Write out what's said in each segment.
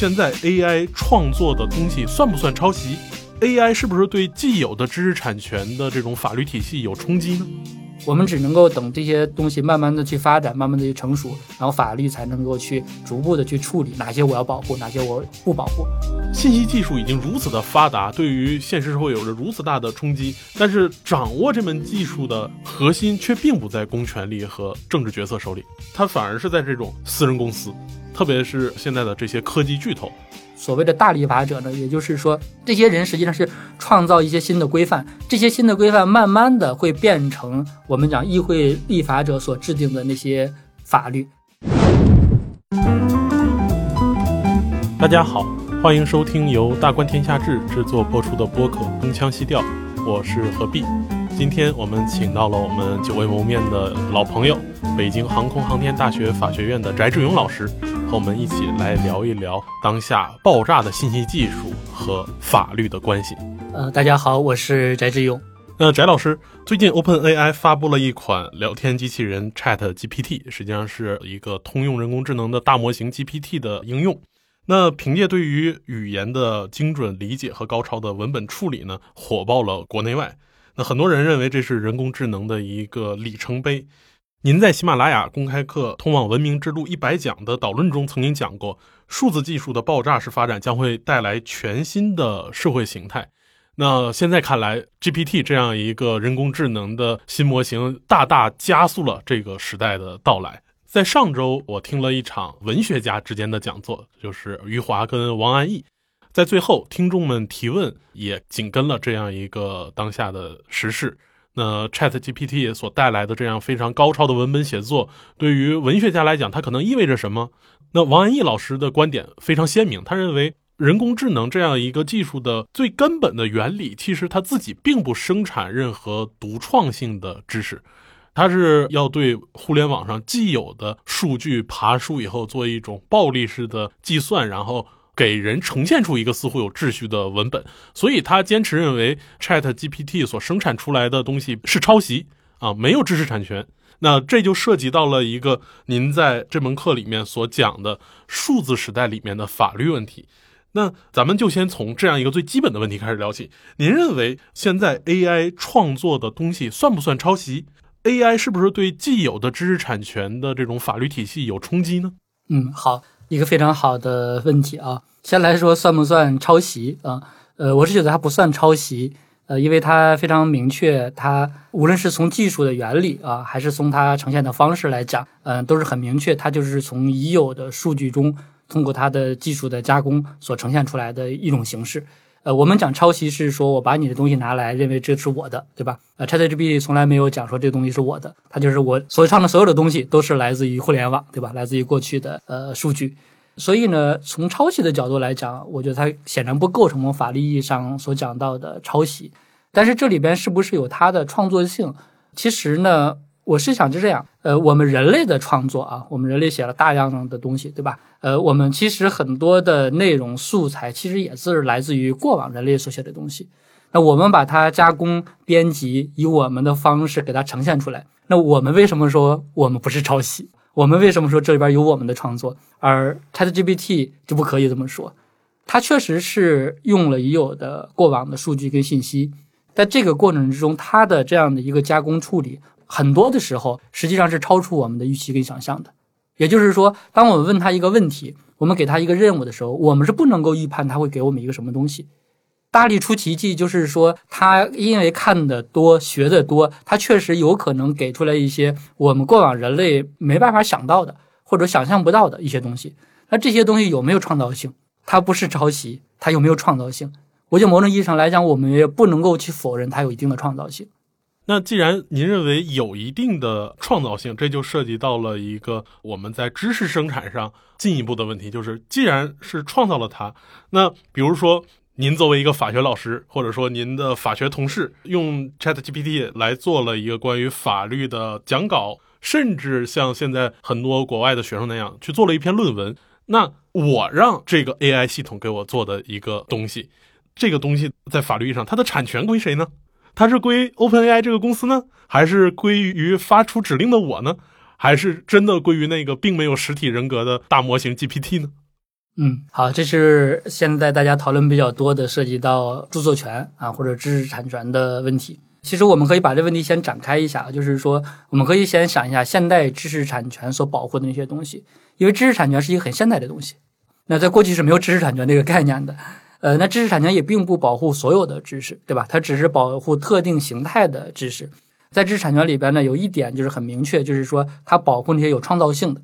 现在 AI 创作的东西算不算抄袭？AI 是不是对既有的知识产权的这种法律体系有冲击呢？我们只能够等这些东西慢慢的去发展，慢慢的去成熟，然后法律才能够去逐步的去处理哪些我要保护，哪些我不保护。信息技术已经如此的发达，对于现实社会有着如此大的冲击，但是掌握这门技术的核心却并不在公权力和政治决策手里，它反而是在这种私人公司，特别是现在的这些科技巨头。所谓的大立法者呢，也就是说，这些人实际上是创造一些新的规范，这些新的规范慢慢的会变成我们讲议会立法者所制定的那些法律。大家好，欢迎收听由大观天下志制作播出的播客《东腔西调》，我是何必。今天我们请到了我们久未谋面的老朋友，北京航空航天大学法学院的翟志勇老师。和我们一起来聊一聊当下爆炸的信息技术和法律的关系。呃，大家好，我是翟志勇。那翟老师，最近 OpenAI 发布了一款聊天机器人 Chat GPT，实际上是一个通用人工智能的大模型 GPT 的应用。那凭借对于语言的精准理解和高超的文本处理呢，火爆了国内外。很多人认为这是人工智能的一个里程碑。您在喜马拉雅公开课《通往文明之路一百讲》的导论中曾经讲过，数字技术的爆炸式发展将会带来全新的社会形态。那现在看来，GPT 这样一个人工智能的新模型，大大加速了这个时代的到来。在上周，我听了一场文学家之间的讲座，就是余华跟王安忆。在最后，听众们提问也紧跟了这样一个当下的时事。那 Chat GPT 所带来的这样非常高超的文本写作，对于文学家来讲，它可能意味着什么？那王安忆老师的观点非常鲜明，他认为人工智能这样一个技术的最根本的原理，其实它自己并不生产任何独创性的知识，它是要对互联网上既有的数据爬梳以后，做一种暴力式的计算，然后。给人呈现出一个似乎有秩序的文本，所以他坚持认为 Chat GPT 所生产出来的东西是抄袭啊，没有知识产权。那这就涉及到了一个您在这门课里面所讲的数字时代里面的法律问题。那咱们就先从这样一个最基本的问题开始聊起。您认为现在 AI 创作的东西算不算抄袭？AI 是不是对既有的知识产权的这种法律体系有冲击呢？嗯，好，一个非常好的问题啊。先来说算不算抄袭啊？呃，我是觉得它不算抄袭，呃，因为它非常明确，它无论是从技术的原理啊，还是从它呈现的方式来讲，嗯，都是很明确，它就是从已有的数据中，通过它的技术的加工所呈现出来的一种形式。呃，我们讲抄袭是说我把你的东西拿来，认为这是我的，对吧？呃，ChatGPT 从来没有讲说这东西是我的，它就是我所唱的所有的东西都是来自于互联网，对吧？来自于过去的呃数据。所以呢，从抄袭的角度来讲，我觉得它显然不构成我们法律意义上所讲到的抄袭。但是这里边是不是有它的创作性？其实呢，我是想就这样。呃，我们人类的创作啊，我们人类写了大量的东西，对吧？呃，我们其实很多的内容素材其实也是来自于过往人类所写的东西。那我们把它加工编辑，以我们的方式给它呈现出来。那我们为什么说我们不是抄袭？我们为什么说这里边有我们的创作，而 ChatGPT 就不可以这么说？它确实是用了已有的过往的数据跟信息，在这个过程之中，它的这样的一个加工处理，很多的时候实际上是超出我们的预期跟想象的。也就是说，当我们问他一个问题，我们给他一个任务的时候，我们是不能够预判他会给我们一个什么东西。大力出奇迹，就是说，他因为看的多、学的多，他确实有可能给出来一些我们过往人类没办法想到的或者想象不到的一些东西。那这些东西有没有创造性？它不是抄袭，它有没有创造性？我觉得某种意义上来讲，我们也不能够去否认它有一定的创造性。那既然您认为有一定的创造性，这就涉及到了一个我们在知识生产上进一步的问题，就是既然是创造了它，那比如说。您作为一个法学老师，或者说您的法学同事，用 Chat GPT 来做了一个关于法律的讲稿，甚至像现在很多国外的学生那样去做了一篇论文。那我让这个 AI 系统给我做的一个东西，这个东西在法律意义上它的产权归谁呢？它是归 OpenAI 这个公司呢，还是归于发出指令的我呢？还是真的归于那个并没有实体人格的大模型 GPT 呢？嗯，好，这是现在大家讨论比较多的涉及到著作权啊或者知识产权的问题。其实我们可以把这问题先展开一下，就是说，我们可以先想一下现代知识产权所保护的那些东西，因为知识产权是一个很现代的东西。那在过去是没有知识产权这个概念的，呃，那知识产权也并不保护所有的知识，对吧？它只是保护特定形态的知识。在知识产权里边呢，有一点就是很明确，就是说它保护那些有创造性的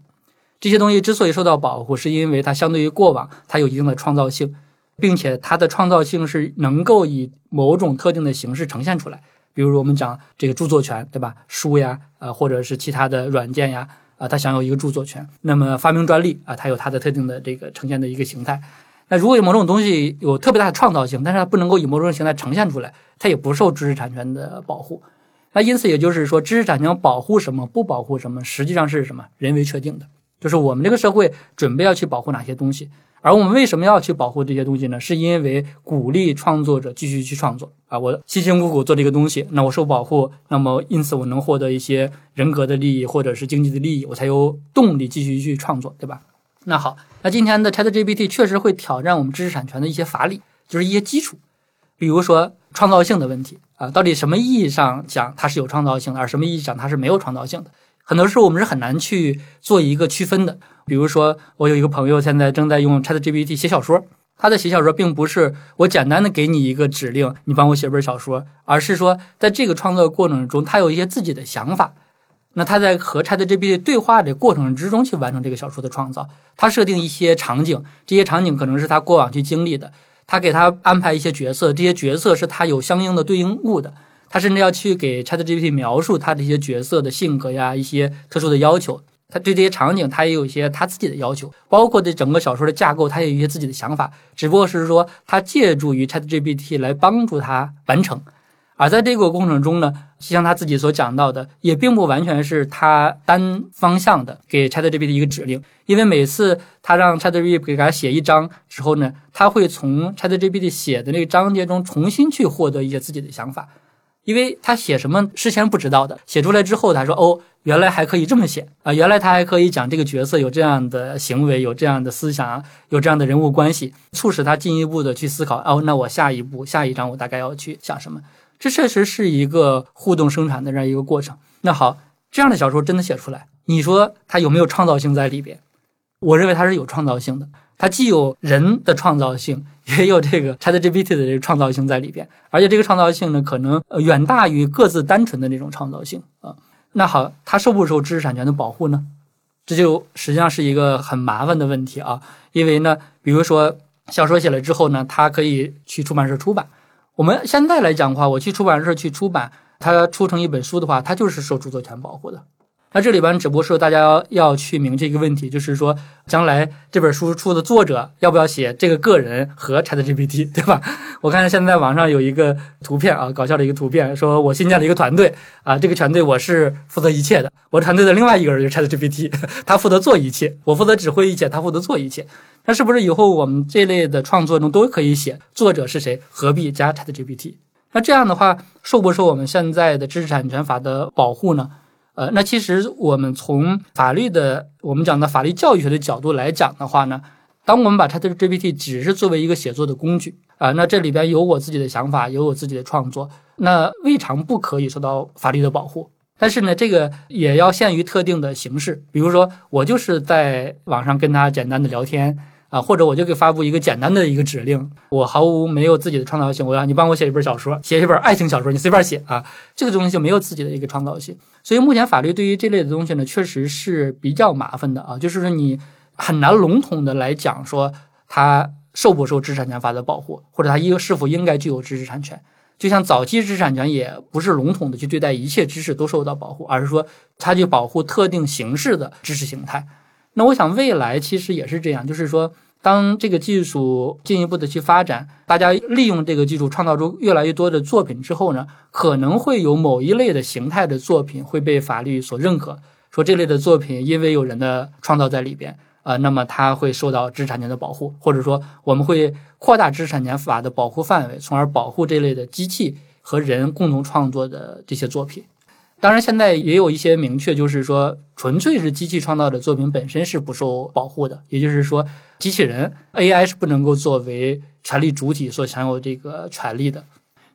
这些东西。之所以受到保护，是因为它相对于过往，它有一定的创造性，并且它的创造性是能够以某种特定的形式呈现出来。比如我们讲这个著作权，对吧？书呀，呃，或者是其他的软件呀，啊，它享有一个著作权。那么发明专利啊，它有它的特定的这个呈现的一个形态。那如果有某种东西有特别大的创造性，但是它不能够以某种形态呈现出来，它也不受知识产权的保护。那因此也就是说，知识产权保护什么，不保护什么，实际上是什么？人为确定的，就是我们这个社会准备要去保护哪些东西。而我们为什么要去保护这些东西呢？是因为鼓励创作者继续去创作啊！我辛辛苦苦做这个东西，那我受保护，那么因此我能获得一些人格的利益或者是经济的利益，我才有动力继续去创作，对吧？那好，那今天的 ChatGPT 确实会挑战我们知识产权的一些法理，就是一些基础，比如说创造性的问题啊，到底什么意义上讲它是有创造性的，而什么意义上它是没有创造性的？很多时候我们是很难去做一个区分的。比如说，我有一个朋友现在正在用 ChatGPT 写小说，他的写小说并不是我简单的给你一个指令，你帮我写本小说，而是说在这个创作过程中，他有一些自己的想法。那他在和 ChatGPT 对话的过程之中去完成这个小说的创造。他设定一些场景，这些场景可能是他过往去经历的，他给他安排一些角色，这些角色是他有相应的对应物的。他甚至要去给 ChatGPT 描述他这些角色的性格呀，一些特殊的要求。他对这些场景，他也有一些他自己的要求，包括对整个小说的架构，他也有一些自己的想法。只不过是说，他借助于 ChatGPT 来帮助他完成。而在这个过程中呢，就像他自己所讲到的，也并不完全是他单方向的给 ChatGPT 的一个指令，因为每次他让 ChatGPT 给他写一章之后呢，他会从 ChatGPT 写的那个章节中重新去获得一些自己的想法。因为他写什么事先不知道的，写出来之后，他说：“哦，原来还可以这么写啊！原来他还可以讲这个角色有这样的行为，有这样的思想，有这样的人物关系，促使他进一步的去思考。哦，那我下一步、下一章我大概要去想什么？这确实是一个互动生产的这样一个过程。那好，这样的小说真的写出来，你说它有没有创造性在里边？我认为它是有创造性的。”它既有人的创造性，也有这个 ChatGPT 的这个创造性在里边，而且这个创造性呢，可能远大于各自单纯的那种创造性啊。那好，它受不受知识产权的保护呢？这就实际上是一个很麻烦的问题啊。因为呢，比如说小说写了之后呢，它可以去出版社出版。我们现在来讲的话，我去出版社去出版，它出成一本书的话，它就是受著作权保护的。那这里边只不过是大家要去明确一个问题，就是说将来这本书出的作者要不要写这个个人和 ChatGPT，对吧？我看现在网上有一个图片啊，搞笑的一个图片，说我新建了一个团队啊，这个团队我是负责一切的，我团队的另外一个人就是 ChatGPT，他负责做一切，我负责指挥一切，他负责做一切。那是不是以后我们这类的创作中都可以写作者是谁，何必加 ChatGPT？那这样的话，受不受我们现在的知识产权法的保护呢？呃，那其实我们从法律的，我们讲的法律教育学的角度来讲的话呢，当我们把 ChatGPT 只是作为一个写作的工具啊，那这里边有我自己的想法，有我自己的创作，那未尝不可以受到法律的保护。但是呢，这个也要限于特定的形式，比如说我就是在网上跟他简单的聊天。啊，或者我就给发布一个简单的一个指令，我毫无没有自己的创造性，我让你帮我写一本小说，写一本爱情小说，你随便写啊，这个东西就没有自己的一个创造性。所以目前法律对于这类的东西呢，确实是比较麻烦的啊，就是说你很难笼统的来讲说它受不受知识产权法的保护，或者它应是否应该具有知识产权。就像早期知识产权也不是笼统的去对待一切知识都受到保护，而是说它去保护特定形式的知识形态。那我想未来其实也是这样，就是说，当这个技术进一步的去发展，大家利用这个技术创造出越来越多的作品之后呢，可能会有某一类的形态的作品会被法律所认可，说这类的作品因为有人的创造在里边，啊，那么它会受到知识产权的保护，或者说我们会扩大知识产权法的保护范围，从而保护这类的机器和人共同创作的这些作品。当然，现在也有一些明确，就是说纯粹是机器创造的作品本身是不受保护的，也就是说，机器人 AI 是不能够作为权利主体所享有这个权利的。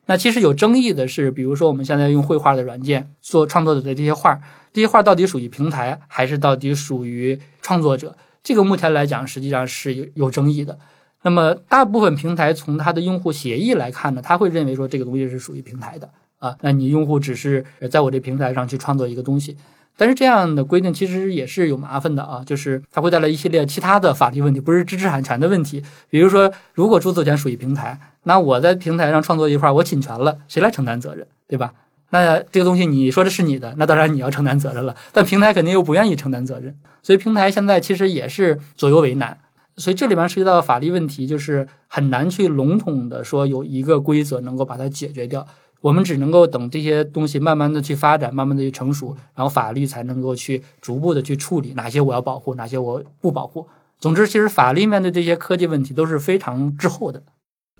那其实有争议的是，比如说我们现在用绘画的软件做创作者的这些画，这些画到底属于平台，还是到底属于创作者？这个目前来讲，实际上是有有争议的。那么大部分平台从它的用户协议来看呢，他会认为说这个东西是属于平台的啊。那你用户只是在我这平台上去创作一个东西，但是这样的规定其实也是有麻烦的啊，就是它会带来一系列其他的法律问题，不是知识产权的问题。比如说，如果著作权属于平台，那我在平台上创作一块，我侵权了，谁来承担责任，对吧？那这个东西你说的是你的，那当然你要承担责任了。但平台肯定又不愿意承担责任，所以平台现在其实也是左右为难。所以这里面涉及到法律问题，就是很难去笼统的说有一个规则能够把它解决掉。我们只能够等这些东西慢慢的去发展，慢慢的去成熟，然后法律才能够去逐步的去处理哪些我要保护，哪些我不保护。总之，其实法律面对这些科技问题都是非常滞后的。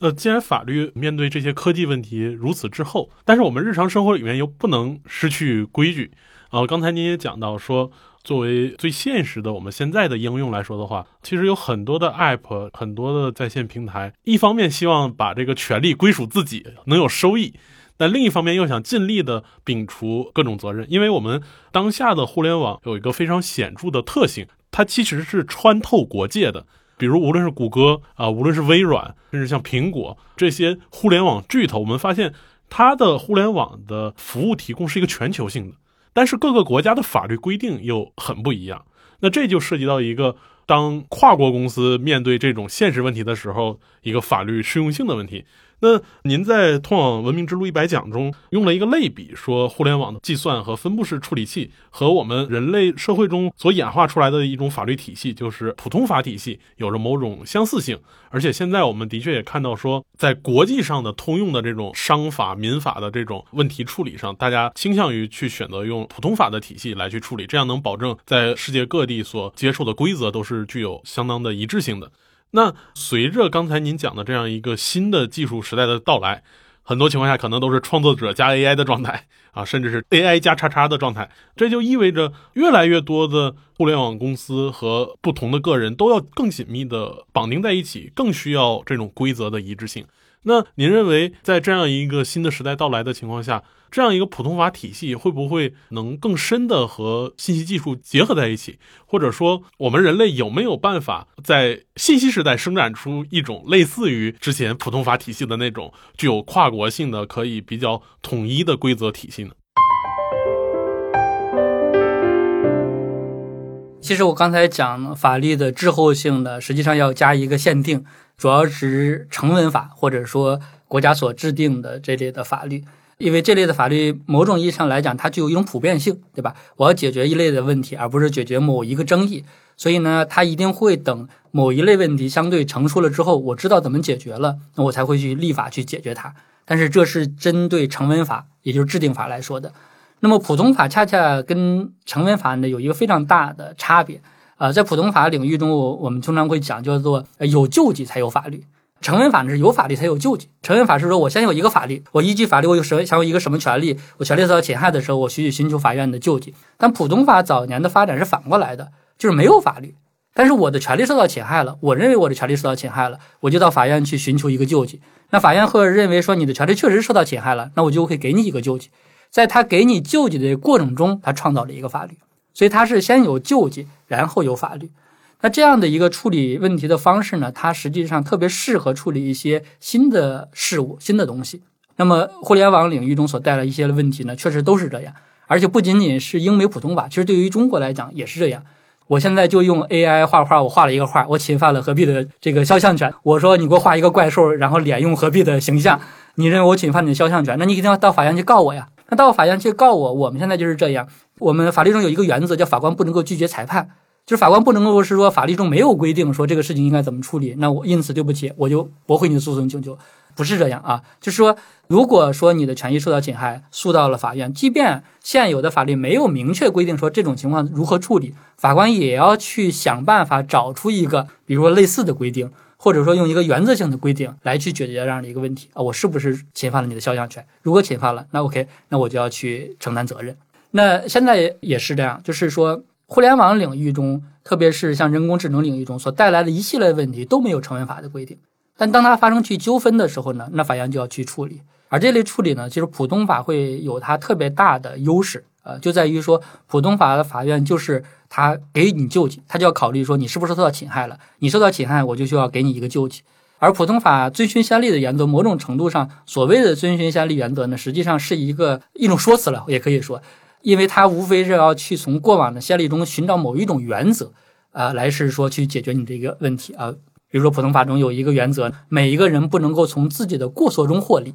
呃，既然法律面对这些科技问题如此滞后，但是我们日常生活里面又不能失去规矩啊。刚才您也讲到说，作为最现实的我们现在的应用来说的话，其实有很多的 App，很多的在线平台，一方面希望把这个权利归属自己，能有收益，但另一方面又想尽力的摒除各种责任，因为我们当下的互联网有一个非常显著的特性，它其实是穿透国界的。比如，无论是谷歌啊，无论是微软，甚至像苹果这些互联网巨头，我们发现它的互联网的服务提供是一个全球性的，但是各个国家的法律规定又很不一样。那这就涉及到一个，当跨国公司面对这种现实问题的时候，一个法律适用性的问题。那您在《通往文明之路一百讲》中用了一个类比，说互联网的计算和分布式处理器和我们人类社会中所演化出来的一种法律体系，就是普通法体系，有着某种相似性。而且现在我们的确也看到，说在国际上的通用的这种商法、民法的这种问题处理上，大家倾向于去选择用普通法的体系来去处理，这样能保证在世界各地所接受的规则都是具有相当的一致性的。那随着刚才您讲的这样一个新的技术时代的到来，很多情况下可能都是创作者加 AI 的状态啊，甚至是 AI 加叉叉的状态。这就意味着越来越多的互联网公司和不同的个人都要更紧密的绑定在一起，更需要这种规则的一致性。那您认为，在这样一个新的时代到来的情况下，这样一个普通法体系会不会能更深的和信息技术结合在一起？或者说，我们人类有没有办法在信息时代生产出一种类似于之前普通法体系的那种具有跨国性的、可以比较统一的规则体系呢？其实我刚才讲法律的滞后性呢，实际上要加一个限定。主要指成文法，或者说国家所制定的这类的法律，因为这类的法律某种意义上来讲，它具有一种普遍性，对吧？我要解决一类的问题，而不是解决某一个争议，所以呢，它一定会等某一类问题相对成熟了之后，我知道怎么解决了，那我才会去立法去解决它。但是这是针对成文法，也就是制定法来说的。那么普通法恰恰跟成文法呢有一个非常大的差别。啊，在普通法领域中，我我们通常会讲叫做有救济才有法律。成文法呢是有法律才有救济。成文法是说我先有一个法律，我依据法律我有什享有一个什么权利，我权利受到侵害的时候，我去寻求法院的救济。但普通法早年的发展是反过来的，就是没有法律，但是我的权利受到侵害了，我认为我的权利受到侵害了，我就到法院去寻求一个救济。那法院会认为说你的权利确实受到侵害了，那我就会给你一个救济。在他给你救济的过程中，他创造了一个法律。所以它是先有救济，然后有法律。那这样的一个处理问题的方式呢，它实际上特别适合处理一些新的事物、新的东西。那么互联网领域中所带来一些的问题呢，确实都是这样。而且不仅仅是英美普通法，其实对于中国来讲也是这样。我现在就用 AI 画画，我画了一个画，我侵犯了何必的这个肖像权。我说你给我画一个怪兽，然后脸用何必的形象，你认为我侵犯你的肖像权？那你一定要到法院去告我呀。那到法院去告我，我们现在就是这样。我们法律中有一个原则，叫法官不能够拒绝裁判，就是法官不能够是说法律中没有规定说这个事情应该怎么处理，那我因此对不起，我就驳回你的诉讼请求，不是这样啊。就是说，如果说你的权益受到侵害，诉到了法院，即便现有的法律没有明确规定说这种情况如何处理，法官也要去想办法找出一个，比如说类似的规定。或者说用一个原则性的规定来去解决这样的一个问题啊，我是不是侵犯了你的肖像权？如果侵犯了，那 OK，那我就要去承担责任。那现在也是这样，就是说，互联网领域中，特别是像人工智能领域中所带来的一系列问题都没有成文法的规定，但当它发生去纠纷的时候呢，那法院就要去处理。而这类处理呢，其实普通法会有它特别大的优势，呃，就在于说，普通法的法院就是他给你救济，他就要考虑说你是不是受到侵害了，你受到侵害，我就需要给你一个救济。而普通法遵循先例的原则，某种程度上，所谓的遵循先例原则呢，实际上是一个一种说辞了，也可以说，因为它无非是要去从过往的先例中寻找某一种原则，啊，来是说去解决你这个问题啊。比如说，普通法中有一个原则，每一个人不能够从自己的过错中获利，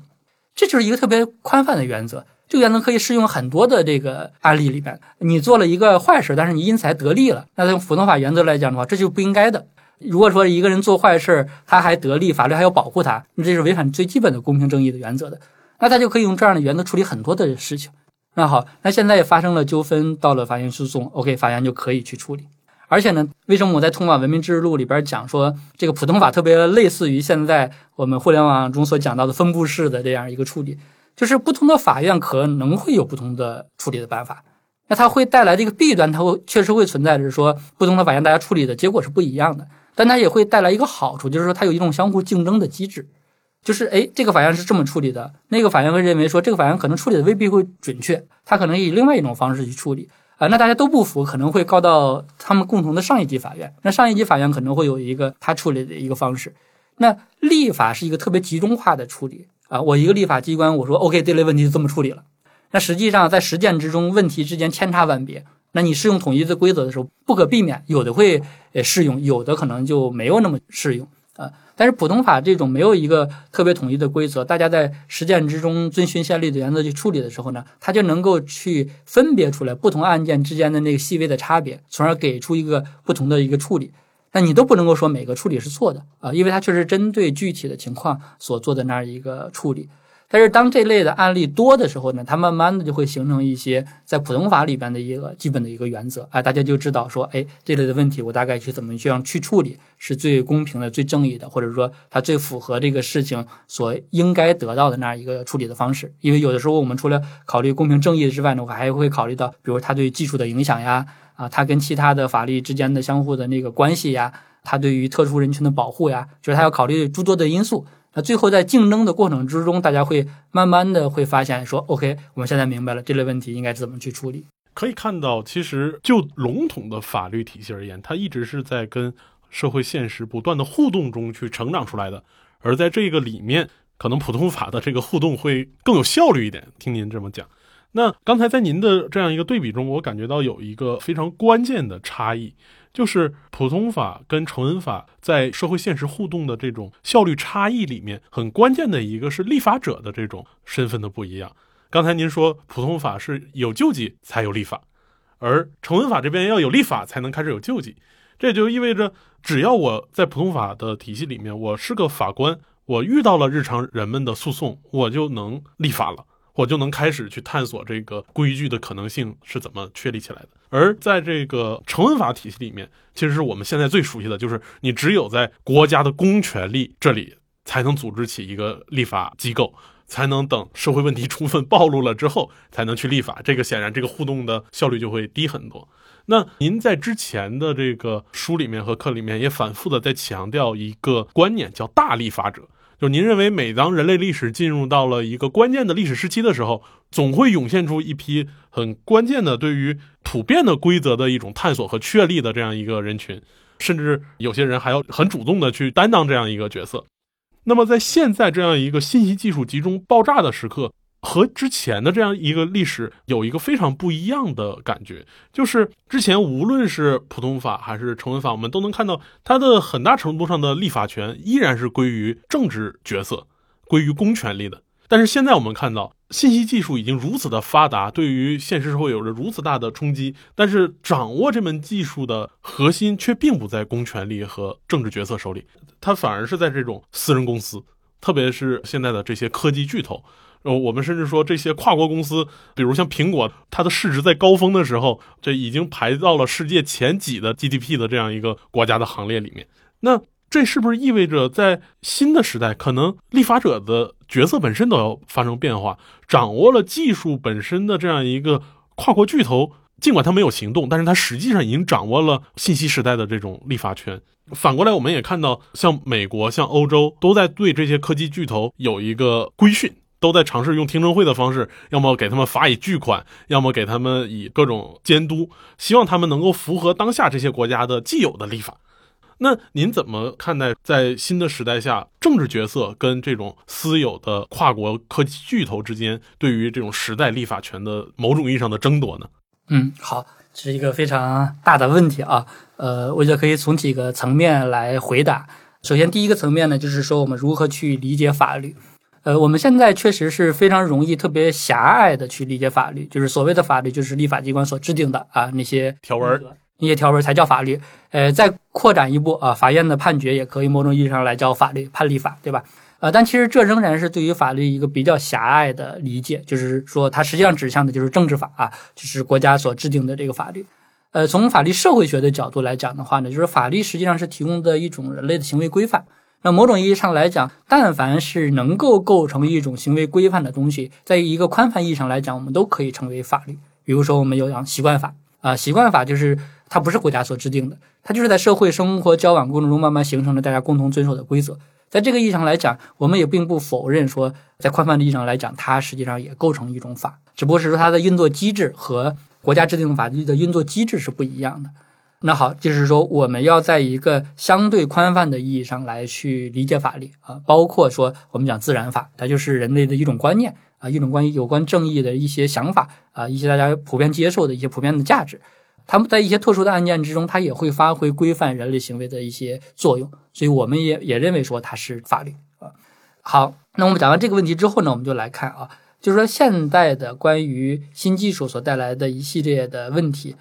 这就是一个特别宽泛的原则。这个原则可以适用很多的这个案例里边，你做了一个坏事，但是你因此还得利了，那从普通法原则来讲的话，这就不应该的。如果说一个人做坏事，他还得利，法律还要保护他，那这是违反最基本的公平正义的原则的。那他就可以用这样的原则处理很多的事情。那好，那现在发生了纠纷，到了法院诉讼，OK，法院就可以去处理。而且呢，为什么我在《通往文明之路》里边讲说，这个普通法特别类似于现在我们互联网中所讲到的分布式的这样一个处理，就是不同的法院可能会有不同的处理的办法。那它会带来这个弊端，它会确实会存在着说，不同的法院大家处理的结果是不一样的。但它也会带来一个好处，就是说它有一种相互竞争的机制，就是哎，这个法院是这么处理的，那个法院会认为说这个法院可能处理的未必会准确，他可能以另外一种方式去处理啊，那大家都不服，可能会告到他们共同的上一级法院，那上一级法院可能会有一个他处理的一个方式。那立法是一个特别集中化的处理啊，我一个立法机关我说 OK，这类问题就这么处理了，那实际上在实践之中，问题之间千差万别。那你适用统一的规则的时候，不可避免有的会呃适用，有的可能就没有那么适用啊。但是普通法这种没有一个特别统一的规则，大家在实践之中遵循先例的原则去处理的时候呢，它就能够去分别出来不同案件之间的那个细微的差别，从而给出一个不同的一个处理。那你都不能够说每个处理是错的啊，因为它确实针对具体的情况所做的那样一个处理。但是当这类的案例多的时候呢，它慢慢的就会形成一些在普通法里边的一个基本的一个原则，哎，大家就知道说，哎，这类的问题我大概去怎么去样去处理是最公平的、最正义的，或者说它最符合这个事情所应该得到的那样一个处理的方式。因为有的时候我们除了考虑公平正义之外呢，我还会考虑到，比如它对技术的影响呀，啊，它跟其他的法律之间的相互的那个关系呀，它对于特殊人群的保护呀，就是它要考虑诸多的因素。那最后在竞争的过程之中，大家会慢慢的会发现说，OK，我们现在明白了这类问题应该怎么去处理。可以看到，其实就笼统的法律体系而言，它一直是在跟社会现实不断的互动中去成长出来的。而在这个里面，可能普通法的这个互动会更有效率一点。听您这么讲，那刚才在您的这样一个对比中，我感觉到有一个非常关键的差异。就是普通法跟成文法在社会现实互动的这种效率差异里面，很关键的一个是立法者的这种身份的不一样。刚才您说普通法是有救济才有立法，而成文法这边要有立法才能开始有救济，这就意味着只要我在普通法的体系里面，我是个法官，我遇到了日常人们的诉讼，我就能立法了。我就能开始去探索这个规矩的可能性是怎么确立起来的。而在这个成文法体系里面，其实是我们现在最熟悉的就是，你只有在国家的公权力这里才能组织起一个立法机构，才能等社会问题充分暴露了之后才能去立法。这个显然这个互动的效率就会低很多。那您在之前的这个书里面和课里面也反复的在强调一个观念，叫大立法者。就您认为，每当人类历史进入到了一个关键的历史时期的时候，总会涌现出一批很关键的对于普遍的规则的一种探索和确立的这样一个人群，甚至有些人还要很主动的去担当这样一个角色。那么，在现在这样一个信息技术集中爆炸的时刻。和之前的这样一个历史有一个非常不一样的感觉，就是之前无论是普通法还是成文法，我们都能看到它的很大程度上的立法权依然是归于政治角色、归于公权力的。但是现在我们看到，信息技术已经如此的发达，对于现实社会有着如此大的冲击，但是掌握这门技术的核心却并不在公权力和政治角色手里，它反而是在这种私人公司，特别是现在的这些科技巨头。呃，我们甚至说这些跨国公司，比如像苹果，它的市值在高峰的时候，这已经排到了世界前几的 GDP 的这样一个国家的行列里面。那这是不是意味着在新的时代，可能立法者的角色本身都要发生变化，掌握了技术本身的这样一个跨国巨头尽管他没有行动，但是他实际上已经掌握了信息时代的这种立法权。反过来，我们也看到，像美国、像欧洲都在对这些科技巨头有一个规训，都在尝试用听证会的方式，要么给他们罚以巨款，要么给他们以各种监督，希望他们能够符合当下这些国家的既有的立法。那您怎么看待在新的时代下，政治角色跟这种私有的跨国科技巨头之间对于这种时代立法权的某种意义上的争夺呢？嗯，好，这是一个非常大的问题啊。呃，我觉得可以从几个层面来回答。首先，第一个层面呢，就是说我们如何去理解法律。呃，我们现在确实是非常容易、特别狭隘的去理解法律，就是所谓的法律就是立法机关所制定的啊那些条文。那些条文才叫法律，呃，再扩展一步啊，法院的判决也可以某种意义上来叫法律、判例法，对吧？呃，但其实这仍然是对于法律一个比较狭隘的理解，就是说它实际上指向的就是政治法啊，就是国家所制定的这个法律。呃，从法律社会学的角度来讲的话呢，就是法律实际上是提供的一种人类的行为规范。那某种意义上来讲，但凡是能够构成一种行为规范的东西，在一个宽泛意义上来讲，我们都可以称为法律。比如说，我们有讲习惯法啊，习惯法就是。它不是国家所制定的，它就是在社会生活交往过程中慢慢形成了大家共同遵守的规则。在这个意义上来讲，我们也并不否认说，在宽泛的意义上来讲，它实际上也构成一种法，只不过是说它的运作机制和国家制定法律的运作机制是不一样的。那好，就是说我们要在一个相对宽泛的意义上来去理解法律啊，包括说我们讲自然法，它就是人类的一种观念啊，一种关于有关正义的一些想法啊，一些大家普遍接受的一些普遍的价值。他们在一些特殊的案件之中，它也会发挥规范人类行为的一些作用，所以我们也也认为说它是法律啊。好，那我们讲完这个问题之后呢，我们就来看啊，就是说现代的关于新技术所带来的一系列的问题，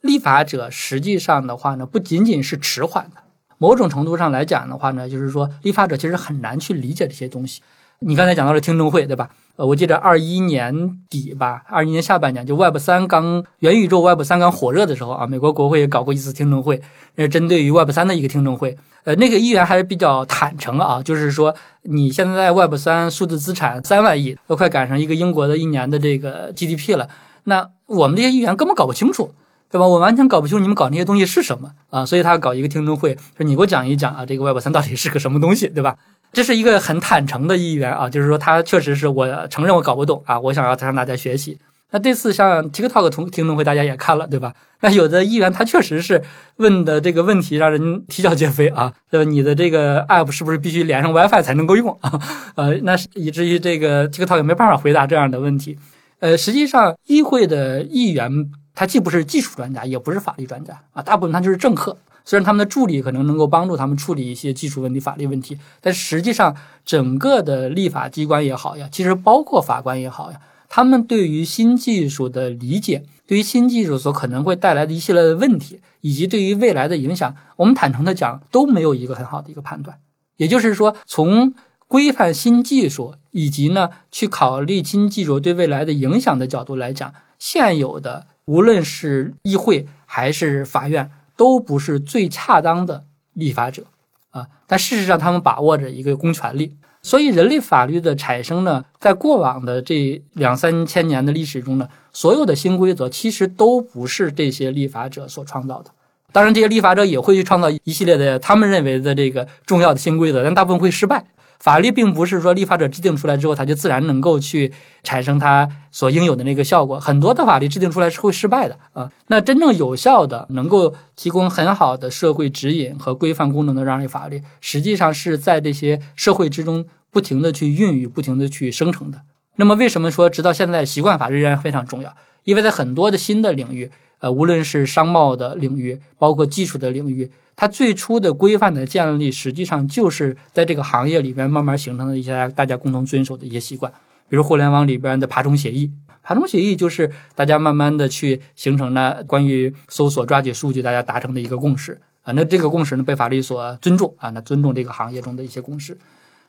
立法者实际上的话呢，不仅仅是迟缓的，某种程度上来讲的话呢，就是说立法者其实很难去理解这些东西。你刚才讲到了听证会，对吧？呃，我记得二一年底吧，二一年下半年，就 Web 三刚元宇宙 Web 三刚火热的时候啊，美国国会也搞过一次听证会，是针对于 Web 三的一个听证会。呃，那个议员还是比较坦诚啊，就是说你现在 Web 三数字资产三万亿，都快赶上一个英国的一年的这个 GDP 了。那我们这些议员根本搞不清楚，对吧？我完全搞不清楚你们搞那些东西是什么啊，所以他搞一个听证会，说你给我讲一讲啊，这个 Web 三到底是个什么东西，对吧？这是一个很坦诚的议员啊，就是说他确实是我承认我搞不懂啊，我想要向大家学习。那这次像 TikTok 同听证会，大家也看了对吧？那有的议员他确实是问的这个问题让人啼笑皆非啊，对吧？你的这个 App 是不是必须连上 WiFi 才能够用啊？呃，那是以至于这个 TikTok 也没办法回答这样的问题。呃，实际上议会的议员他既不是技术专家，也不是法律专家啊，大部分他就是政客。虽然他们的助理可能能够帮助他们处理一些技术问题、法律问题，但实际上整个的立法机关也好呀，其实包括法官也好呀，他们对于新技术的理解，对于新技术所可能会带来的一系列的问题，以及对于未来的影响，我们坦诚的讲，都没有一个很好的一个判断。也就是说，从规范新技术以及呢去考虑新技术对未来的影响的角度来讲，现有的无论是议会还是法院。都不是最恰当的立法者啊，但事实上他们把握着一个公权力，所以人类法律的产生呢，在过往的这两三千年的历史中呢，所有的新规则其实都不是这些立法者所创造的。当然，这些立法者也会去创造一系列的他们认为的这个重要的新规则，但大部分会失败。法律并不是说立法者制定出来之后，它就自然能够去产生它所应有的那个效果。很多的法律制定出来是会失败的啊。那真正有效的、能够提供很好的社会指引和规范功能的这样的法律，实际上是在这些社会之中不停的去孕育、不停的去生成的。那么，为什么说直到现在习惯法仍然非常重要？因为在很多的新的领域，呃，无论是商贸的领域，包括技术的领域。它最初的规范的建立，实际上就是在这个行业里边慢慢形成的一些大家共同遵守的一些习惯，比如互联网里边的爬虫协议。爬虫协议就是大家慢慢的去形成了关于搜索抓取数据大家达成的一个共识啊。那这个共识呢被法律所尊重啊，那尊重这个行业中的一些共识。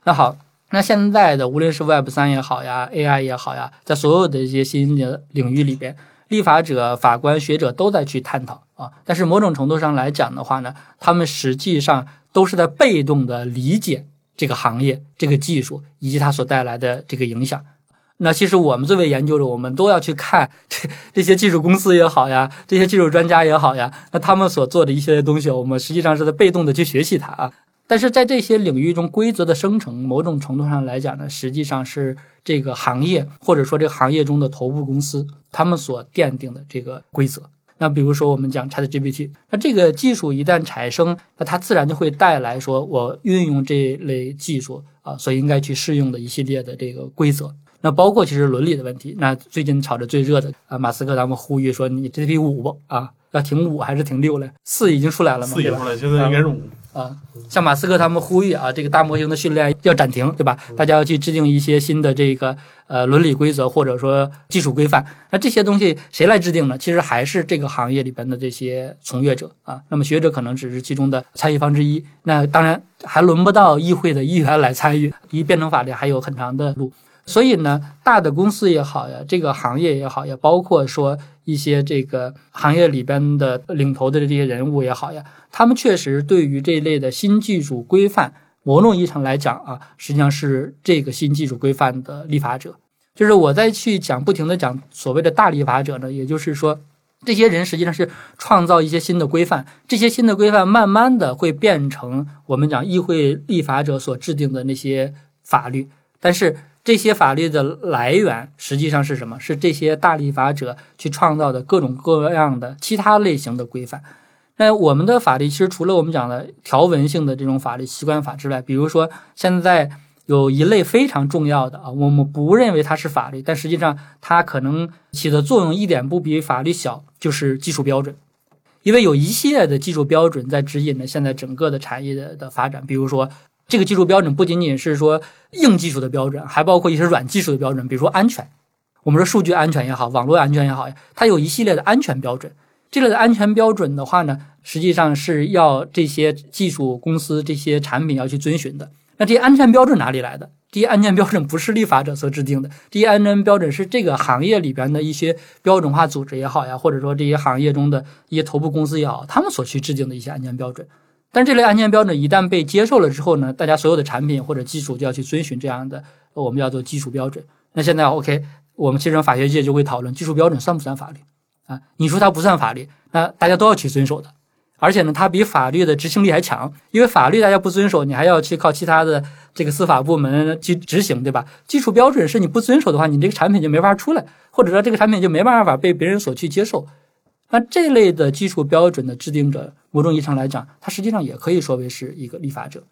那好，那现在的无论是 Web 三也好呀，AI 也好呀，在所有的一些新的领域里边。立法者、法官、学者都在去探讨啊，但是某种程度上来讲的话呢，他们实际上都是在被动的理解这个行业、这个技术以及它所带来的这个影响。那其实我们作为研究者，我们都要去看 这这些技术公司也好呀，这些技术专家也好呀，那他们所做的一些东西，我们实际上是在被动的去学习它啊。但是在这些领域中，规则的生成，某种程度上来讲呢，实际上是这个行业或者说这个行业中的头部公司他们所奠定的这个规则。那比如说我们讲 ChatGPT，那这个技术一旦产生，那它自然就会带来说我运用这类技术啊所应该去适用的一系列的这个规则。那包括其实伦理的问题。那最近炒的最热的啊，马斯克他们呼吁说你 GPT 五吧啊，要停五还是停六嘞？四已经出来了嘛？四已经出来，现在应该是五。啊，像马斯克他们呼吁啊，这个大模型的训练要暂停，对吧？大家要去制定一些新的这个呃伦理规则或者说技术规范。那这些东西谁来制定呢？其实还是这个行业里边的这些从业者啊。那么学者可能只是其中的参与方之一。那当然还轮不到议会的议员来参与，离变成法律还有很长的路。所以呢，大的公司也好呀，这个行业也好呀，包括说一些这个行业里边的领头的这些人物也好呀，他们确实对于这类的新技术规范，某种意义上来讲啊，实际上是这个新技术规范的立法者。就是我再去讲，不停的讲所谓的大立法者呢，也就是说，这些人实际上是创造一些新的规范，这些新的规范慢慢的会变成我们讲议会立法者所制定的那些法律，但是。这些法律的来源实际上是什么？是这些大立法者去创造的各种各样的其他类型的规范。那我们的法律其实除了我们讲的条文性的这种法律习惯法之外，比如说现在有一类非常重要的啊，我们不认为它是法律，但实际上它可能起的作用一点不比法律小，就是技术标准。因为有一系列的技术标准在指引着现在整个的产业的的发展，比如说。这个技术标准不仅仅是说硬技术的标准，还包括一些软技术的标准，比如说安全。我们说数据安全也好，网络安全也好，它有一系列的安全标准。这类的安全标准的话呢，实际上是要这些技术公司、这些产品要去遵循的。那这些安全标准哪里来的？这些安全标准不是立法者所制定的，这些安全标准是这个行业里边的一些标准化组织也好呀，或者说这些行业中的一些头部公司也好，他们所去制定的一些安全标准。但这类安全标准一旦被接受了之后呢，大家所有的产品或者技术就要去遵循这样的，我们叫做技术标准。那现在 OK，我们其实法学界就会讨论技术标准算不算法律啊？你说它不算法律，那大家都要去遵守的。而且呢，它比法律的执行力还强，因为法律大家不遵守，你还要去靠其他的这个司法部门去执行，对吧？基础标准是你不遵守的话，你这个产品就没法出来，或者说这个产品就没办法被别人所去接受。那这类的基础标准的制定者，某种意义上来讲，它实际上也可以说为是一个立法者。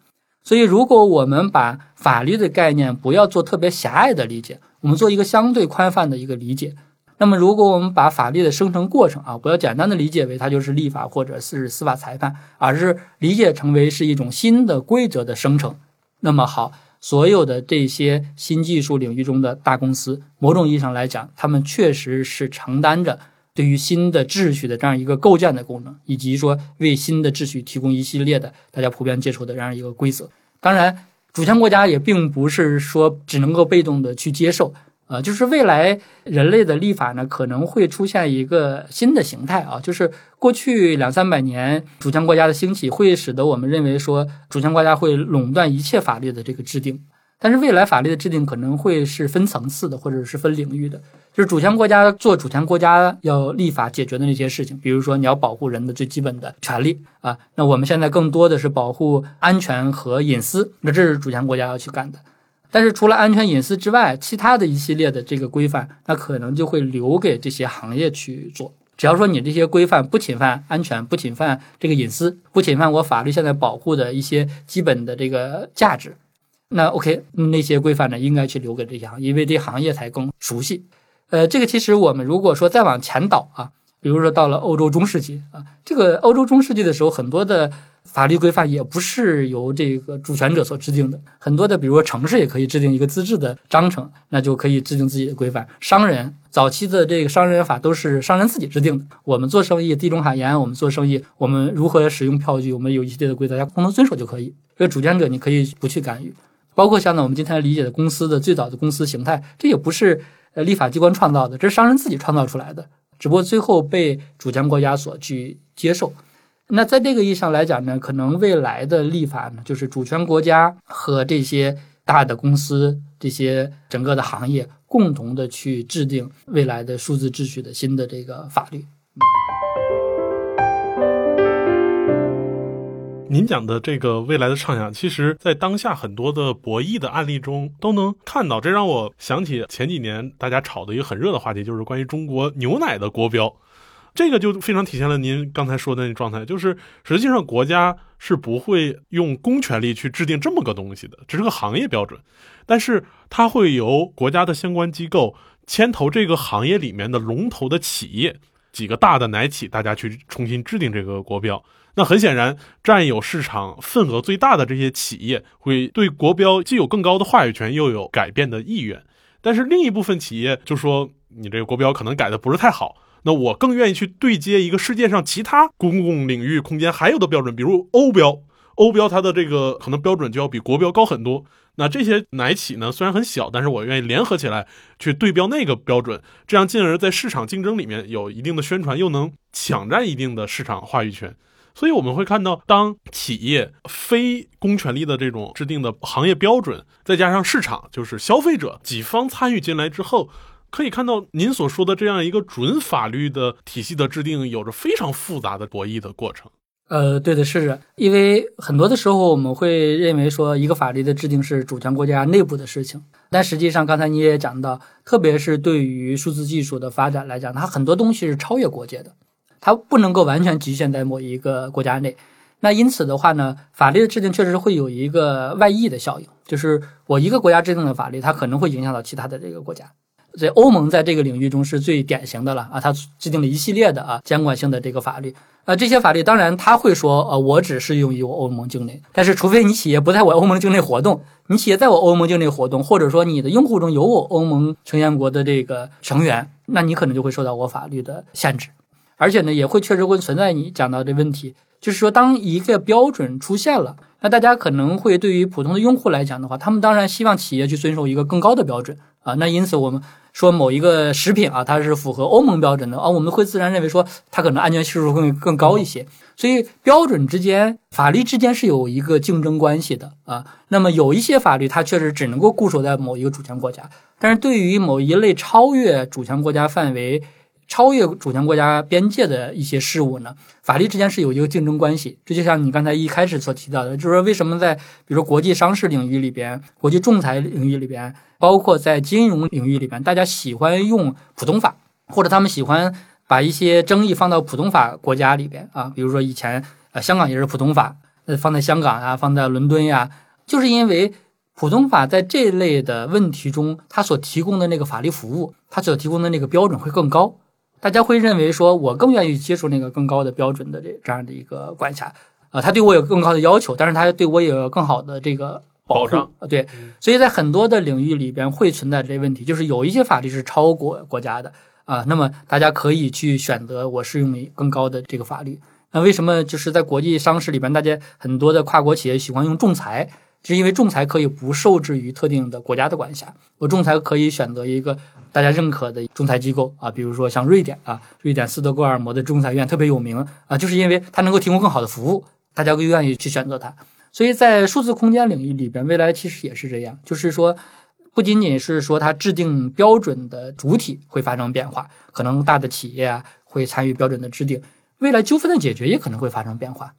所以，如果我们把法律的概念不要做特别狭隘的理解，我们做一个相对宽泛的一个理解，那么，如果我们把法律的生成过程啊，不要简单的理解为它就是立法或者是司法裁判，而是理解成为是一种新的规则的生成，那么好，所有的这些新技术领域中的大公司，某种意义上来讲，他们确实是承担着。对于新的秩序的这样一个构建的功能，以及说为新的秩序提供一系列的大家普遍接受的这样一个规则。当然，主权国家也并不是说只能够被动的去接受，呃，就是未来人类的立法呢可能会出现一个新的形态啊，就是过去两三百年主权国家的兴起会使得我们认为说主权国家会垄断一切法律的这个制定。但是未来法律的制定可能会是分层次的，或者是分领域的。就是主权国家做主权国家要立法解决的那些事情，比如说你要保护人的最基本的权利啊。那我们现在更多的是保护安全和隐私，那这是主权国家要去干的。但是除了安全隐私之外，其他的一系列的这个规范，那可能就会留给这些行业去做。只要说你这些规范不侵犯安全，不侵犯这个隐私，不侵犯我法律现在保护的一些基本的这个价值。那 OK，那些规范呢，应该去留给这些行业，因为这行业才更熟悉。呃，这个其实我们如果说再往前倒啊，比如说到了欧洲中世纪啊，这个欧洲中世纪的时候，很多的法律规范也不是由这个主权者所制定的，很多的，比如说城市也可以制定一个自治的章程，那就可以制定自己的规范。商人早期的这个商人法都是商人自己制定的。我们做生意，地中海沿岸，我们做生意，我们如何使用票据，我们有一系列的规则，大家共同遵守就可以。这个主权者你可以不去干预。包括像呢，我们今天理解的公司的最早的公司形态，这也不是呃立法机关创造的，这是商人自己创造出来的，只不过最后被主权国家所去接受。那在这个意义上来讲呢，可能未来的立法呢，就是主权国家和这些大的公司这些整个的行业共同的去制定未来的数字秩序的新的这个法律。您讲的这个未来的畅想，其实在当下很多的博弈的案例中都能看到。这让我想起前几年大家炒的一个很热的话题，就是关于中国牛奶的国标。这个就非常体现了您刚才说的那状态，就是实际上国家是不会用公权力去制定这么个东西的，这是个行业标准，但是它会由国家的相关机构牵头这个行业里面的龙头的企业，几个大的奶企，大家去重新制定这个国标。那很显然，占有市场份额最大的这些企业会对国标既有更高的话语权，又有改变的意愿。但是另一部分企业就说，你这个国标可能改的不是太好，那我更愿意去对接一个世界上其他公共领域空间还有的标准，比如欧标。欧标它的这个可能标准就要比国标高很多。那这些奶企呢，虽然很小，但是我愿意联合起来去对标那个标准，这样进而在市场竞争里面有一定的宣传，又能抢占一定的市场话语权。所以我们会看到，当企业非公权力的这种制定的行业标准，再加上市场就是消费者几方参与进来之后，可以看到您所说的这样一个准法律的体系的制定，有着非常复杂的博弈的过程。呃，对的，是的，因为很多的时候我们会认为说，一个法律的制定是主权国家内部的事情，但实际上刚才你也讲到，特别是对于数字技术的发展来讲，它很多东西是超越国界的。它不能够完全局限在某一个国家内，那因此的话呢，法律的制定确实会有一个外溢的效应，就是我一个国家制定的法律，它可能会影响到其他的这个国家。所以欧盟在这个领域中是最典型的了啊，它制定了一系列的啊监管性的这个法律啊，这些法律当然他会说，呃，我只适用于我欧盟境内，但是除非你企业不在我欧盟境内活动，你企业在我欧盟境内活动，或者说你的用户中有我欧盟成员国的这个成员，那你可能就会受到我法律的限制。而且呢，也会确实会存在你讲到的问题，就是说，当一个标准出现了，那大家可能会对于普通的用户来讲的话，他们当然希望企业去遵守一个更高的标准啊。那因此，我们说某一个食品啊，它是符合欧盟标准的啊，我们会自然认为说它可能安全系数会更高一些。所以，标准之间、法律之间是有一个竞争关系的啊。那么，有一些法律它确实只能够固守在某一个主权国家，但是对于某一类超越主权国家范围。超越主权国家边界的一些事物呢，法律之间是有一个竞争关系。这就像你刚才一开始所提到的，就是说为什么在比如说国际商事领域里边、国际仲裁领域里边，包括在金融领域里边，大家喜欢用普通法，或者他们喜欢把一些争议放到普通法国家里边啊，比如说以前呃香港也是普通法，呃放在香港啊，放在伦敦呀，就是因为普通法在这类的问题中，它所提供的那个法律服务，它所提供的那个标准会更高。大家会认为说，我更愿意接受那个更高的标准的这这样的一个管辖，啊，他对我有更高的要求，但是他对我也有更好的这个保障啊，对，所以在很多的领域里边会存在这些问题，就是有一些法律是超过国家的啊，那么大家可以去选择我适用于更高的这个法律。那为什么就是在国际商事里边，大家很多的跨国企业喜欢用仲裁？是因为仲裁可以不受制于特定的国家的管辖，我仲裁可以选择一个大家认可的仲裁机构啊，比如说像瑞典啊，瑞典斯德哥尔摩的仲裁院特别有名啊，就是因为它能够提供更好的服务，大家更愿意去选择它。所以在数字空间领域里边，未来其实也是这样，就是说，不仅仅是说它制定标准的主体会发生变化，可能大的企业啊会参与标准的制定，未来纠纷的解决也可能会发生变化。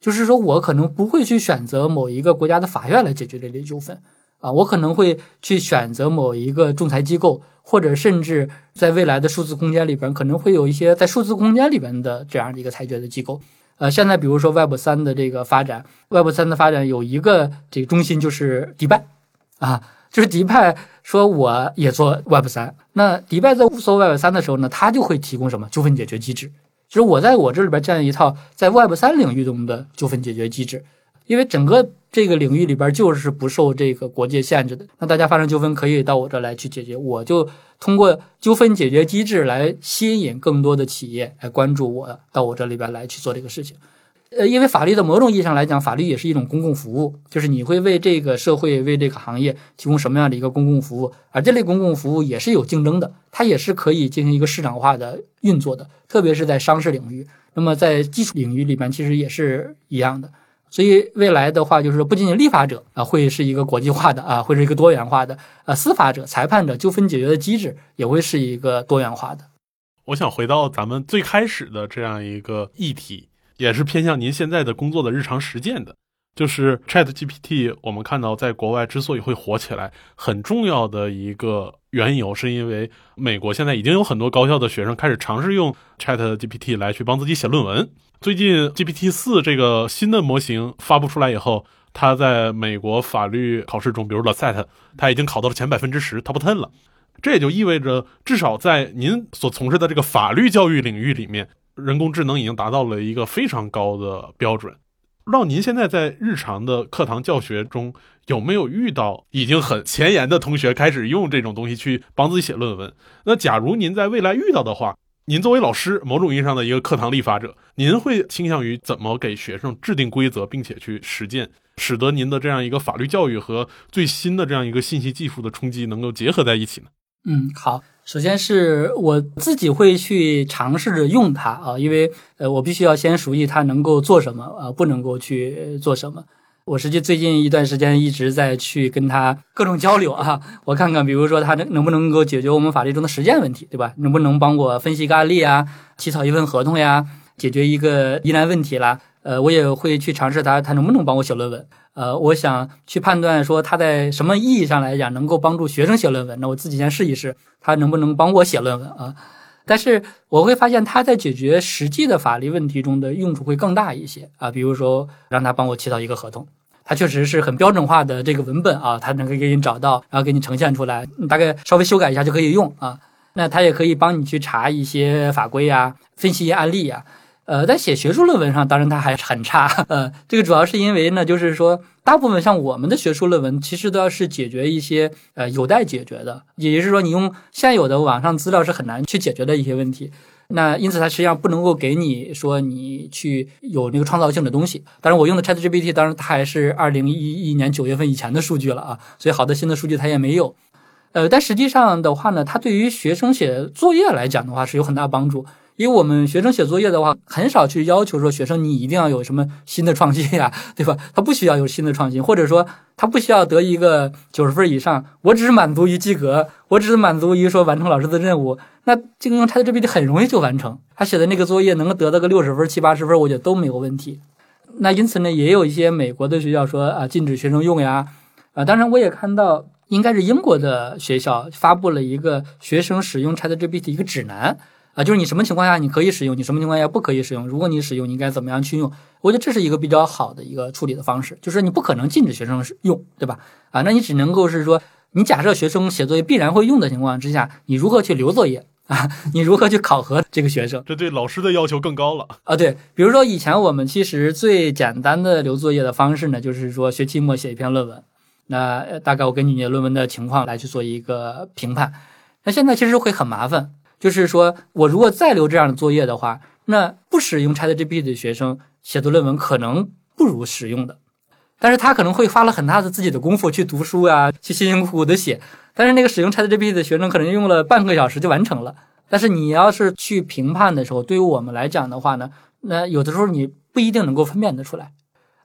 就是说，我可能不会去选择某一个国家的法院来解决这类纠纷，啊，我可能会去选择某一个仲裁机构，或者甚至在未来的数字空间里边，可能会有一些在数字空间里边的这样的一个裁决的机构。呃，现在比如说 Web 三的这个发展，Web 三的发展有一个这个中心就是迪拜，啊，就是迪拜说我也做 Web 三，那迪拜在做 Web 三的时候呢，它就会提供什么纠纷解决机制。就是我在我这里边建了一套在 Web 三领域中的纠纷解决机制，因为整个这个领域里边就是不受这个国界限制的。那大家发生纠纷可以到我这来去解决，我就通过纠纷解决机制来吸引更多的企业来关注我，到我这里边来去做这个事情。呃，因为法律的某种意义上来讲，法律也是一种公共服务，就是你会为这个社会、为这个行业提供什么样的一个公共服务，而这类公共服务也是有竞争的，它也是可以进行一个市场化的运作的，特别是在商事领域。那么在技术领域里面，其实也是一样的。所以未来的话，就是不仅仅立法者啊会是一个国际化的啊，会是一个多元化的，呃，司法者、裁判者纠纷解决的机制也会是一个多元化的。我想回到咱们最开始的这样一个议题，也是偏向您现在的工作的日常实践的，就是 Chat GPT。我们看到在国外之所以会火起来，很重要的一个缘由，是因为美国现在已经有很多高校的学生开始尝试用 Chat GPT 来去帮自己写论文。最近 GPT 四这个新的模型发布出来以后，它在美国法律考试中，比如 LSAT，它已经考到了前百分之十，Top ten 了。这也就意味着，至少在您所从事的这个法律教育领域里面，人工智能已经达到了一个非常高的标准。不知道您现在在日常的课堂教学中有没有遇到已经很前沿的同学开始用这种东西去帮自己写论文？那假如您在未来遇到的话，您作为老师，某种意义上的一个课堂立法者，您会倾向于怎么给学生制定规则，并且去实践，使得您的这样一个法律教育和最新的这样一个信息技术的冲击能够结合在一起呢？嗯，好，首先是我自己会去尝试着用它啊，因为呃，我必须要先熟悉它能够做什么啊，不能够去做什么。我实际最近一段时间一直在去跟他各种交流啊，我看看，比如说他能能不能够解决我们法律中的实践问题，对吧？能不能帮我分析个案例啊，起草一份合同呀，解决一个疑难问题啦？呃，我也会去尝试他，他能不能帮我写论文？呃，我想去判断说他在什么意义上来讲能够帮助学生写论文，那我自己先试一试，他能不能帮我写论文啊？但是我会发现他在解决实际的法律问题中的用处会更大一些啊，比如说让他帮我起草一个合同。它确实是很标准化的这个文本啊，它能够给你找到，然后给你呈现出来，你大概稍微修改一下就可以用啊。那它也可以帮你去查一些法规呀，分析一些案例呀。呃，在写学术论文上，当然它还是很差。呃，这个主要是因为呢，就是说，大部分像我们的学术论文，其实都要是解决一些呃有待解决的，也就是说，你用现有的网上资料是很难去解决的一些问题。那因此，它实际上不能够给你说你去有那个创造性的东西。当然，我用的 ChatGPT，当然它还是二零一一年九月份以前的数据了啊，所以好的新的数据它也没有。呃，但实际上的话呢，它对于学生写作业来讲的话是有很大帮助。因为我们学生写作业的话，很少去要求说学生你一定要有什么新的创新呀，对吧？他不需要有新的创新，或者说他不需要得一个九十分以上，我只是满足于及格，我只是满足于说完成老师的任务。那这个用 ChatGPT 很容易就完成，他写的那个作业能够得到个六十分、七八十分，我觉得都没有问题。那因此呢，也有一些美国的学校说啊，禁止学生用呀，啊，当然我也看到，应该是英国的学校发布了一个学生使用 ChatGPT 一个指南。啊，就是你什么情况下你可以使用，你什么情况下不可以使用？如果你使用，你应该怎么样去用？我觉得这是一个比较好的一个处理的方式，就是你不可能禁止学生使用，对吧？啊，那你只能够是说，你假设学生写作业必然会用的情况之下，你如何去留作业啊？你如何去考核这个学生？这对老师的要求更高了啊！对，比如说以前我们其实最简单的留作业的方式呢，就是说学期末写一篇论文，那大概我根据你的论文的情况来去做一个评判。那现在其实会很麻烦。就是说，我如果再留这样的作业的话，那不使用 ChatGPT 的学生写作论文可能不如使用的，但是他可能会花了很大的自己的功夫去读书啊，去辛辛苦苦的写，但是那个使用 ChatGPT 的学生可能用了半个小时就完成了。但是你要是去评判的时候，对于我们来讲的话呢，那有的时候你不一定能够分辨得出来。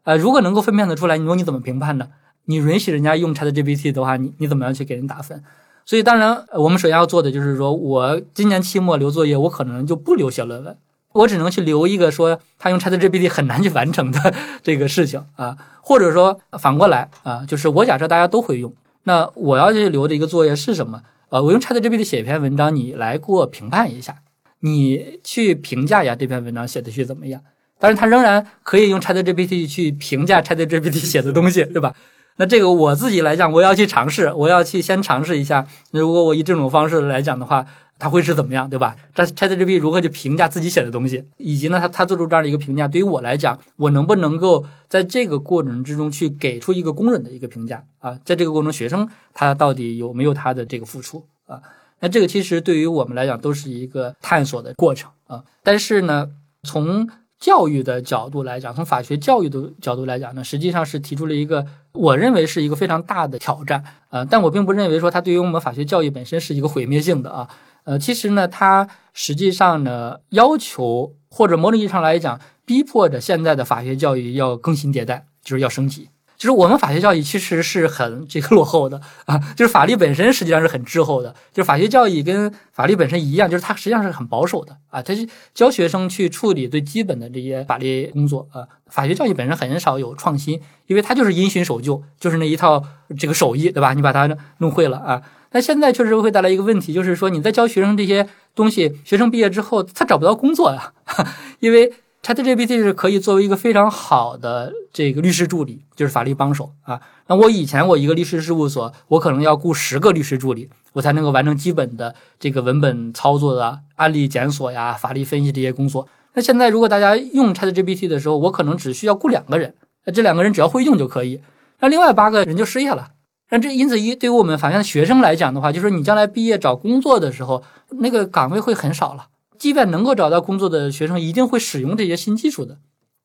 呃，如果能够分辨得出来，你说你怎么评判呢？你允许人家用 ChatGPT 的话，你你怎么样去给人打分？所以，当然，我们首先要做的就是说，我今年期末留作业，我可能就不留写论文，我只能去留一个说他用 ChatGPT 很难去完成的这个事情啊，或者说反过来啊，就是我假设大家都会用，那我要去留的一个作业是什么？呃，我用 ChatGPT 写一篇文章，你来给我评判一下，你去评价一下这篇文章写的是怎么样？但是，他仍然可以用 ChatGPT 去评价 ChatGPT 写的东西，对吧？那这个我自己来讲，我要去尝试，我要去先尝试一下。如果我以这种方式来讲的话，它会是怎么样，对吧？ChatGPT 如何去评价自己写的东西，以及呢，他他做出这样的一个评价，对于我来讲，我能不能够在这个过程之中去给出一个公认的一个评价啊？在这个过程，学生他到底有没有他的这个付出啊？那这个其实对于我们来讲都是一个探索的过程啊。但是呢，从教育的角度来讲，从法学教育的角度来讲呢，实际上是提出了一个我认为是一个非常大的挑战，呃，但我并不认为说它对于我们法学教育本身是一个毁灭性的啊，呃，其实呢，它实际上呢要求或者某种意义上来讲，逼迫着现在的法学教育要更新迭代，就是要升级。就是我们法学教育其实是很这个落后的啊，就是法律本身实际上是很滞后的。就是法学教育跟法律本身一样，就是它实际上是很保守的啊，它是教学生去处理最基本的这些法律工作啊。法学教育本身很少有创新，因为它就是因循守旧，就是那一套这个手艺，对吧？你把它弄会了啊。但现在确实会带来一个问题，就是说你在教学生这些东西，学生毕业之后他找不到工作呀，因为。ChatGPT 是可以作为一个非常好的这个律师助理，就是法律帮手啊。那我以前我一个律师事务所，我可能要雇十个律师助理，我才能够完成基本的这个文本操作的案例检索呀、法律分析这些工作。那现在如果大家用 ChatGPT 的时候，我可能只需要雇两个人，那这两个人只要会用就可以，那另外八个人就失业了。那这因此一对于我们法院的学生来讲的话，就是你将来毕业找工作的时候，那个岗位会很少了。即便能够找到工作的学生，一定会使用这些新技术的，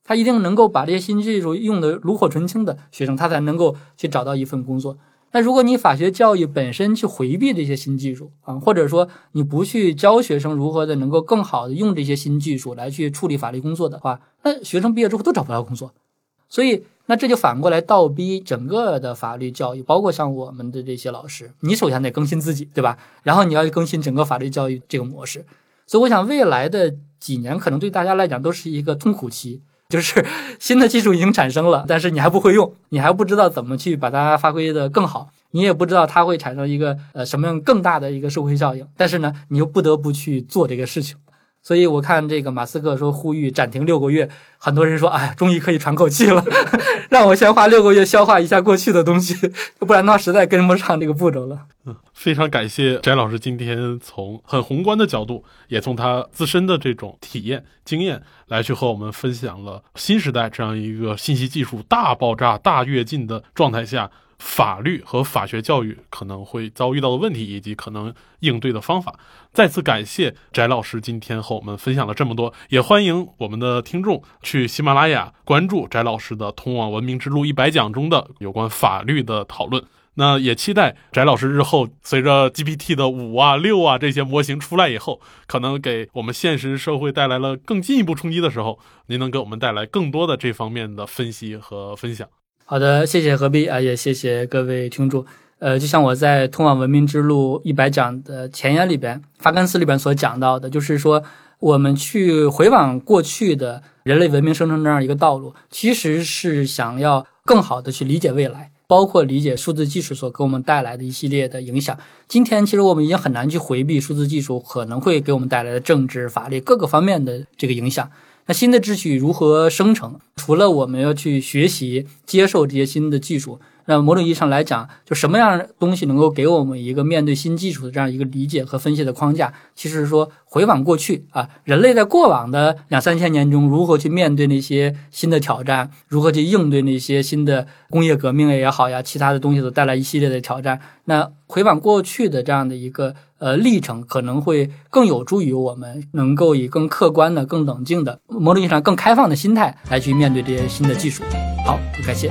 他一定能够把这些新技术用的炉火纯青的学生，他才能够去找到一份工作。那如果你法学教育本身去回避这些新技术啊，或者说你不去教学生如何的能够更好的用这些新技术来去处理法律工作的话，那学生毕业之后都找不到工作。所以，那这就反过来倒逼整个的法律教育，包括像我们的这些老师，你首先得更新自己，对吧？然后你要更新整个法律教育这个模式。所以我想，未来的几年可能对大家来讲都是一个痛苦期，就是新的技术已经产生了，但是你还不会用，你还不知道怎么去把它发挥的更好，你也不知道它会产生一个呃什么样更大的一个社会效应，但是呢，你又不得不去做这个事情。所以我看这个马斯克说呼吁暂停六个月，很多人说，哎，终于可以喘口气了，让我先花六个月消化一下过去的东西，不然的话实在跟不上这个步骤了。嗯，非常感谢翟老师今天从很宏观的角度，也从他自身的这种体验经验来去和我们分享了新时代这样一个信息技术大爆炸、大跃进的状态下。法律和法学教育可能会遭遇到的问题，以及可能应对的方法。再次感谢翟老师今天和我们分享了这么多，也欢迎我们的听众去喜马拉雅关注翟老师的《通往文明之路一百讲》中的有关法律的讨论。那也期待翟老师日后随着 GPT 的五啊、六啊这些模型出来以后，可能给我们现实社会带来了更进一步冲击的时候，您能给我们带来更多的这方面的分析和分享。好的，谢谢何必啊，也谢谢各位听众。呃，就像我在《通往文明之路一百讲》的前言里边，发根斯里边所讲到的，就是说，我们去回望过去的人类文明生成这样一个道路，其实是想要更好的去理解未来，包括理解数字技术所给我们带来的一系列的影响。今天，其实我们已经很难去回避数字技术可能会给我们带来的政治、法律各个方面的这个影响。那新的秩序如何生成？除了我们要去学习、接受这些新的技术。那某种意义上来讲，就什么样的东西能够给我们一个面对新技术的这样一个理解和分析的框架？其实是说回望过去啊，人类在过往的两三千年中如何去面对那些新的挑战，如何去应对那些新的工业革命也好呀，其他的东西都带来一系列的挑战。那回望过去的这样的一个呃历程，可能会更有助于我们能够以更客观的、更冷静的、某种意义上更开放的心态来去面对这些新的技术。好，感谢。